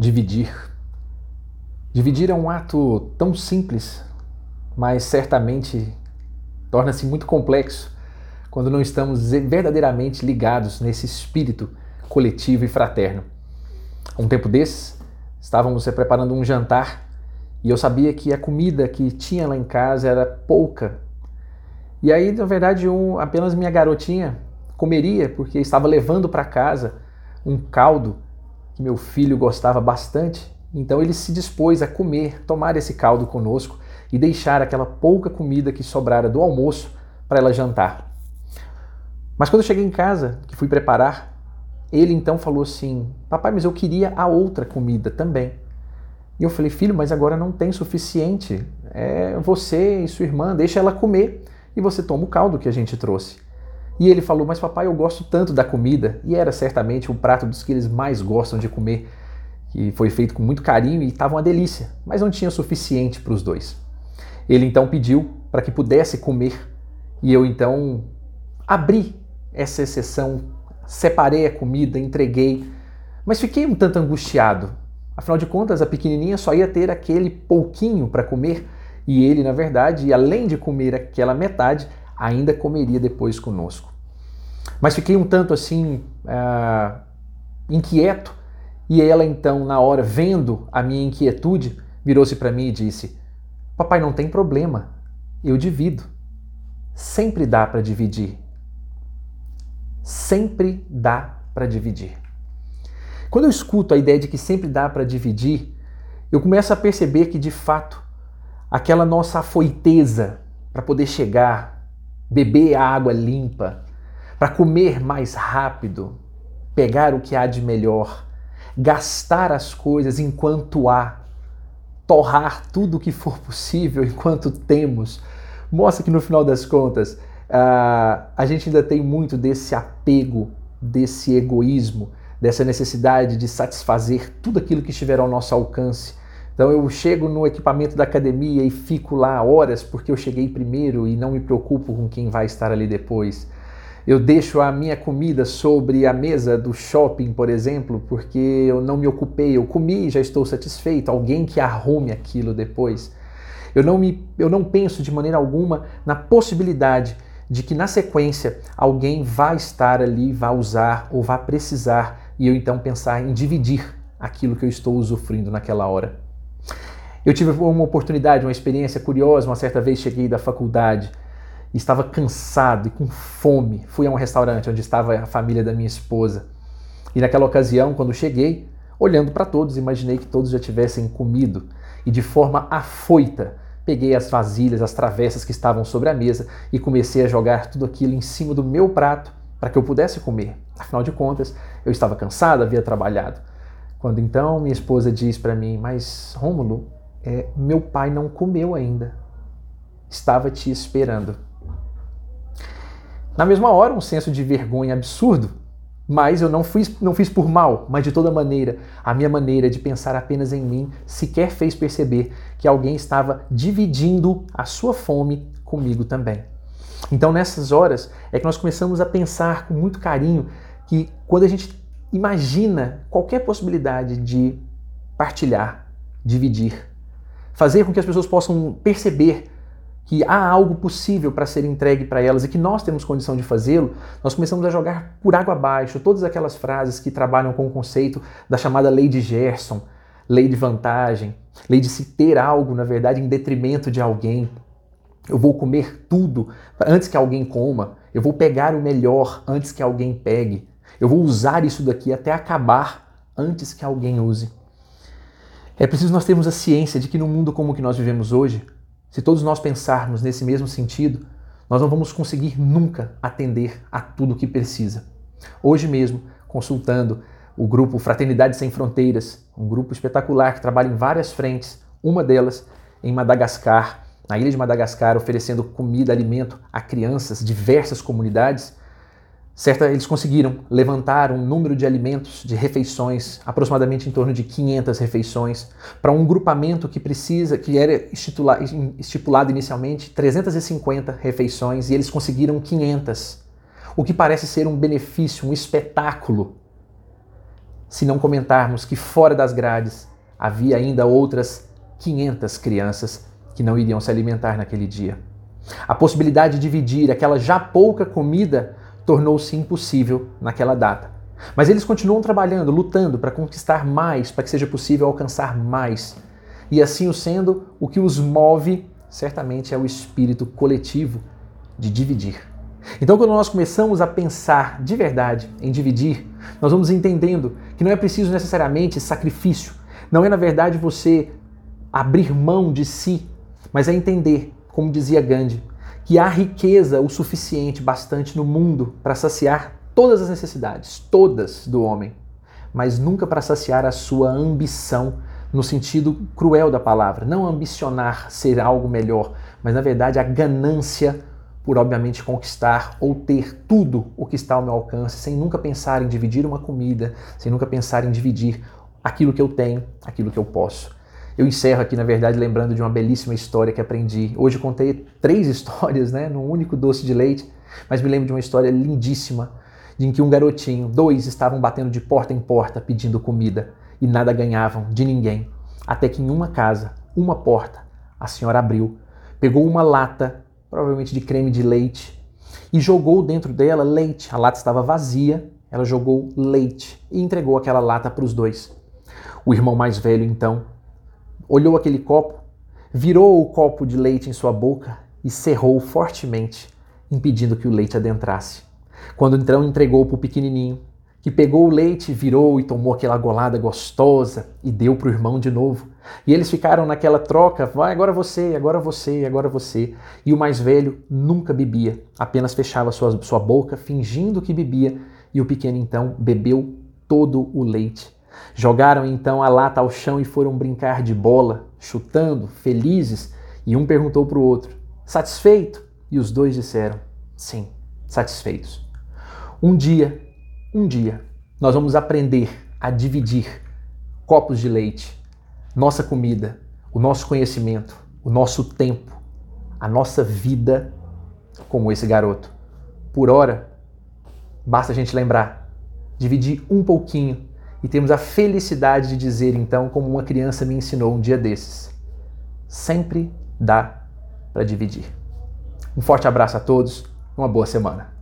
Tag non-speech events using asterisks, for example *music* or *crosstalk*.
dividir. Dividir é um ato tão simples, mas certamente torna-se muito complexo quando não estamos verdadeiramente ligados nesse espírito coletivo e fraterno. Um tempo desses, estávamos preparando um jantar e eu sabia que a comida que tinha lá em casa era pouca. E aí, na verdade, um, apenas minha garotinha comeria, porque estava levando para casa um caldo que meu filho gostava bastante. Então ele se dispôs a comer, tomar esse caldo conosco e deixar aquela pouca comida que sobrara do almoço para ela jantar. Mas quando eu cheguei em casa, que fui preparar, ele então falou assim: Papai, mas eu queria a outra comida também. E eu falei: Filho, mas agora não tem suficiente. É você e sua irmã, deixa ela comer e você toma o caldo que a gente trouxe. E ele falou: Mas papai, eu gosto tanto da comida. E era certamente o prato dos que eles mais gostam de comer, que foi feito com muito carinho e estava uma delícia, mas não tinha o suficiente para os dois. Ele então pediu para que pudesse comer e eu então abri essa exceção, separei a comida, entreguei, mas fiquei um tanto angustiado. Afinal de contas, a pequenininha só ia ter aquele pouquinho para comer e ele, na verdade, além de comer aquela metade, ainda comeria depois conosco. Mas fiquei um tanto assim uh, inquieto e ela então, na hora, vendo a minha inquietude, virou-se para mim e disse: Papai, não tem problema, eu divido. Sempre dá para dividir. Sempre dá para dividir. Quando eu escuto a ideia de que sempre dá para dividir, eu começo a perceber que de fato aquela nossa afoiteza para poder chegar, beber a água limpa, para comer mais rápido, pegar o que há de melhor, gastar as coisas enquanto há, torrar tudo o que for possível enquanto temos, mostra que no final das contas uh, a gente ainda tem muito desse apego, desse egoísmo, dessa necessidade de satisfazer tudo aquilo que estiver ao nosso alcance. Então eu chego no equipamento da academia e fico lá horas porque eu cheguei primeiro e não me preocupo com quem vai estar ali depois. Eu deixo a minha comida sobre a mesa do shopping, por exemplo, porque eu não me ocupei, eu comi e já estou satisfeito. Alguém que arrume aquilo depois. Eu não, me, eu não penso de maneira alguma na possibilidade de que na sequência alguém vai estar ali, vai usar ou vai precisar e eu então pensar em dividir aquilo que eu estou usufruindo naquela hora. Eu tive uma oportunidade, uma experiência curiosa, uma certa vez cheguei da faculdade estava cansado e com fome. Fui a um restaurante onde estava a família da minha esposa. E naquela ocasião, quando cheguei, olhando para todos, imaginei que todos já tivessem comido e de forma afoita peguei as vasilhas, as travessas que estavam sobre a mesa e comecei a jogar tudo aquilo em cima do meu prato para que eu pudesse comer. Afinal de contas, eu estava cansado, havia trabalhado. Quando então minha esposa diz para mim: Mas Rômulo, é, meu pai não comeu ainda. Estava te esperando. Na mesma hora, um senso de vergonha absurdo, mas eu não fiz, não fiz por mal, mas de toda maneira, a minha maneira de pensar apenas em mim sequer fez perceber que alguém estava dividindo a sua fome comigo também. Então, nessas horas, é que nós começamos a pensar com muito carinho que quando a gente imagina qualquer possibilidade de partilhar, dividir, fazer com que as pessoas possam perceber que há algo possível para ser entregue para elas e que nós temos condição de fazê-lo, nós começamos a jogar por água abaixo todas aquelas frases que trabalham com o conceito da chamada lei de Gerson, lei de vantagem, lei de se ter algo, na verdade, em detrimento de alguém. Eu vou comer tudo antes que alguém coma, eu vou pegar o melhor antes que alguém pegue, eu vou usar isso daqui até acabar antes que alguém use. É preciso nós termos a ciência de que no mundo como o que nós vivemos hoje, se todos nós pensarmos nesse mesmo sentido, nós não vamos conseguir nunca atender a tudo o que precisa. Hoje mesmo, consultando o grupo Fraternidade Sem Fronteiras, um grupo espetacular que trabalha em várias frentes, uma delas em Madagascar, na ilha de Madagascar, oferecendo comida, alimento a crianças, diversas comunidades, Certa, eles conseguiram levantar um número de alimentos, de refeições, aproximadamente em torno de 500 refeições, para um grupamento que precisa, que era estipulado inicialmente 350 refeições e eles conseguiram 500, o que parece ser um benefício, um espetáculo. se não comentarmos que fora das grades havia ainda outras 500 crianças que não iriam se alimentar naquele dia. A possibilidade de dividir aquela já pouca comida tornou-se impossível naquela data. Mas eles continuam trabalhando, lutando para conquistar mais, para que seja possível alcançar mais. E assim o sendo, o que os move certamente é o espírito coletivo de dividir. Então, quando nós começamos a pensar de verdade em dividir, nós vamos entendendo que não é preciso necessariamente sacrifício, não é na verdade você abrir mão de si, mas é entender, como dizia Gandhi, que há riqueza o suficiente, bastante no mundo para saciar todas as necessidades, todas do homem, mas nunca para saciar a sua ambição no sentido cruel da palavra. Não ambicionar ser algo melhor, mas na verdade a ganância por obviamente conquistar ou ter tudo o que está ao meu alcance, sem nunca pensar em dividir uma comida, sem nunca pensar em dividir aquilo que eu tenho, aquilo que eu posso. Eu encerro aqui, na verdade, lembrando de uma belíssima história que aprendi. Hoje contei três *laughs* histórias, né, num único doce de leite, mas me lembro de uma história lindíssima em que um garotinho, dois estavam batendo de porta em porta pedindo comida e nada ganhavam de ninguém. Até que em uma casa, uma porta, a senhora abriu, pegou uma lata, provavelmente de creme de leite, e jogou dentro dela leite. A lata estava vazia, ela jogou leite e entregou aquela lata para os dois. O irmão mais velho, então, olhou aquele copo, virou o copo de leite em sua boca e cerrou fortemente, impedindo que o leite adentrasse. Quando então entregou para o pequenininho, que pegou o leite, virou e tomou aquela golada gostosa e deu para o irmão de novo. E eles ficaram naquela troca, vai agora você, agora você, agora você. E o mais velho nunca bebia, apenas fechava sua, sua boca, fingindo que bebia, e o pequeno então bebeu todo o leite. Jogaram então a lata ao chão e foram brincar de bola, chutando, felizes, e um perguntou para o outro: satisfeito? E os dois disseram: sim, satisfeitos. Um dia, um dia, nós vamos aprender a dividir copos de leite, nossa comida, o nosso conhecimento, o nosso tempo, a nossa vida, como esse garoto. Por hora, basta a gente lembrar, dividir um pouquinho e temos a felicidade de dizer então, como uma criança me ensinou um dia desses: sempre dá para dividir. Um forte abraço a todos, uma boa semana.